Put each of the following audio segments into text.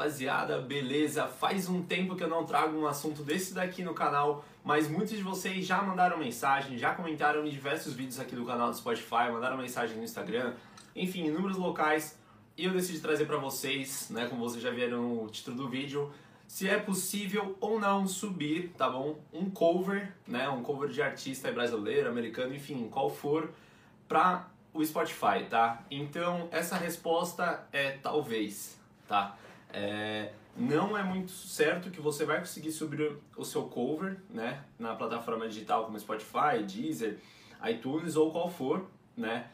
rapaziada, beleza? Faz um tempo que eu não trago um assunto desse daqui no canal, mas muitos de vocês já mandaram mensagem, já comentaram em diversos vídeos aqui do canal do Spotify, mandaram mensagem no Instagram, enfim, inúmeros locais, e eu decidi trazer para vocês, né, como vocês já viram no título do vídeo, se é possível ou não subir, tá bom? Um cover, né, um cover de artista brasileiro, americano, enfim, qual for, para o Spotify, tá? Então, essa resposta é talvez, tá? É, não é muito certo que você vai conseguir subir o seu cover, né, na plataforma digital como Spotify, Deezer, iTunes ou qual for, né,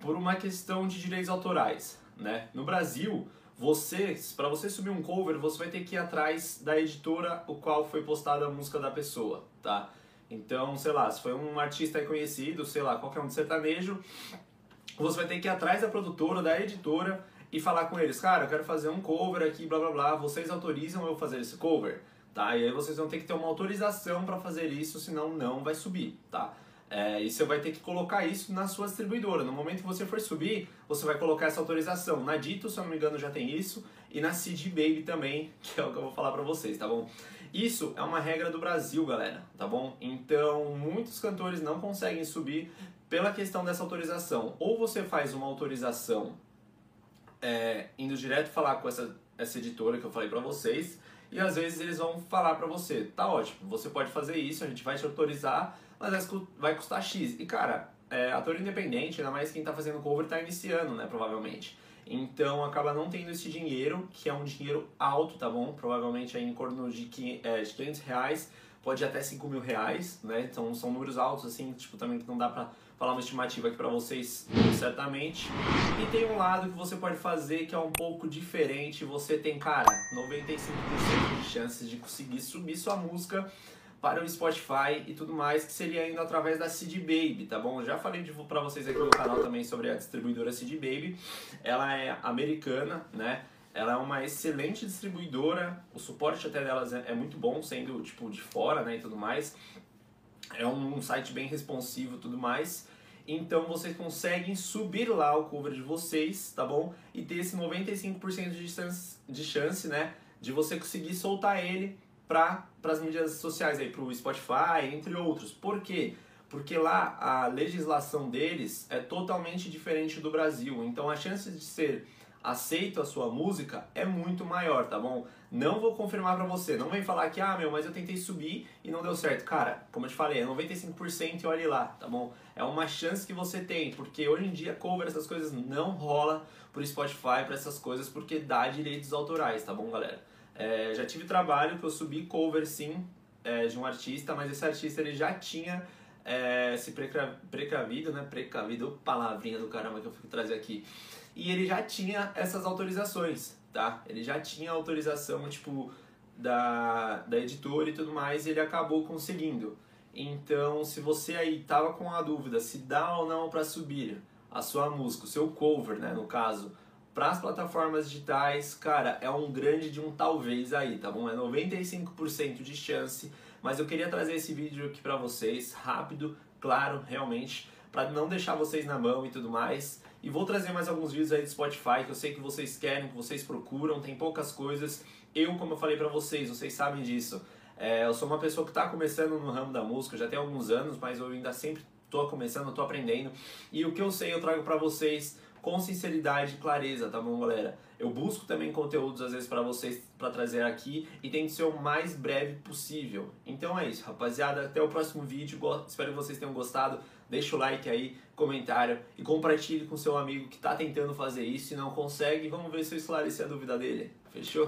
por uma questão de direitos autorais, né? No Brasil, você, para você subir um cover, você vai ter que ir atrás da editora o qual foi postada a música da pessoa, tá? Então, sei lá, se foi um artista conhecido, sei lá, qualquer um de sertanejo, você vai ter que ir atrás da produtora, da editora e falar com eles, cara, eu quero fazer um cover aqui, blá blá blá, vocês autorizam eu fazer esse cover? Tá? E aí vocês vão ter que ter uma autorização para fazer isso, senão não vai subir, tá? É, e você vai ter que colocar isso na sua distribuidora. No momento que você for subir, você vai colocar essa autorização. Na Dito, se eu não me engano, já tem isso. E na CD Baby também, que é o que eu vou falar pra vocês, tá bom? Isso é uma regra do Brasil, galera, tá bom? Então, muitos cantores não conseguem subir pela questão dessa autorização. Ou você faz uma autorização é, indo direto falar com essa, essa editora que eu falei pra vocês, e às vezes eles vão falar pra você, tá ótimo, você pode fazer isso, a gente vai te autorizar, mas vai custar X. E cara, é, ator independente, ainda mais quem tá fazendo cover tá iniciando, né, provavelmente. Então acaba não tendo esse dinheiro, que é um dinheiro alto, tá bom? Provavelmente aí em torno de 500, é, de 500 reais, pode ir até 5 mil reais, né? Então são números altos, assim, tipo, também que não dá pra falar uma estimativa aqui para vocês, certamente. E tem um lado que você pode fazer que é um pouco diferente. Você tem, cara, 95% de chances de conseguir subir sua música para o Spotify e tudo mais, que seria indo através da CD Baby, tá bom? Já falei para vocês aqui no canal também sobre a distribuidora CD Baby. Ela é americana, né? Ela é uma excelente distribuidora, o suporte até delas é, é muito bom, sendo tipo de fora, né, e tudo mais. É um site bem responsivo tudo mais. Então vocês conseguem subir lá o cover de vocês, tá bom? E ter esse 95% de chance, de chance, né? De você conseguir soltar ele para as mídias sociais aí, pro Spotify, entre outros. Por quê? Porque lá a legislação deles é totalmente diferente do Brasil. Então a chance de ser aceito a sua música é muito maior, tá bom? Não vou confirmar para você, não vem falar que, ah, meu, mas eu tentei subir e não deu certo. Cara, como eu te falei, é 95% e olhe lá, tá bom? É uma chance que você tem, porque hoje em dia cover, essas coisas não rola pro Spotify, para essas coisas, porque dá direitos autorais, tá bom, galera? É, já tive trabalho que eu subi cover, sim, é, de um artista, mas esse artista ele já tinha é, se precavido, né? Precavido, palavrinha do caramba que eu fico trazer aqui e ele já tinha essas autorizações, tá? Ele já tinha autorização, tipo, da, da editora e tudo mais, e ele acabou conseguindo. Então, se você aí tava com a dúvida se dá ou não para subir a sua música, o seu cover, né, no caso, para as plataformas digitais, cara, é um grande de um talvez aí, tá bom? É 95% de chance, mas eu queria trazer esse vídeo aqui para vocês, rápido, claro, realmente, para não deixar vocês na mão e tudo mais. E vou trazer mais alguns vídeos aí do Spotify que eu sei que vocês querem, que vocês procuram, tem poucas coisas. Eu, como eu falei pra vocês, vocês sabem disso. É, eu sou uma pessoa que está começando no ramo da música, já tem alguns anos, mas eu ainda sempre estou começando, estou aprendendo. E o que eu sei eu trago para vocês com sinceridade e clareza, tá bom, galera? Eu busco também conteúdos às vezes para vocês para trazer aqui e tento ser o mais breve possível. Então é isso, rapaziada. Até o próximo vídeo. Espero que vocês tenham gostado. Deixa o like aí, comentário e compartilhe com seu amigo que está tentando fazer isso e não consegue. Vamos ver se eu esclareci a dúvida dele. Fechou?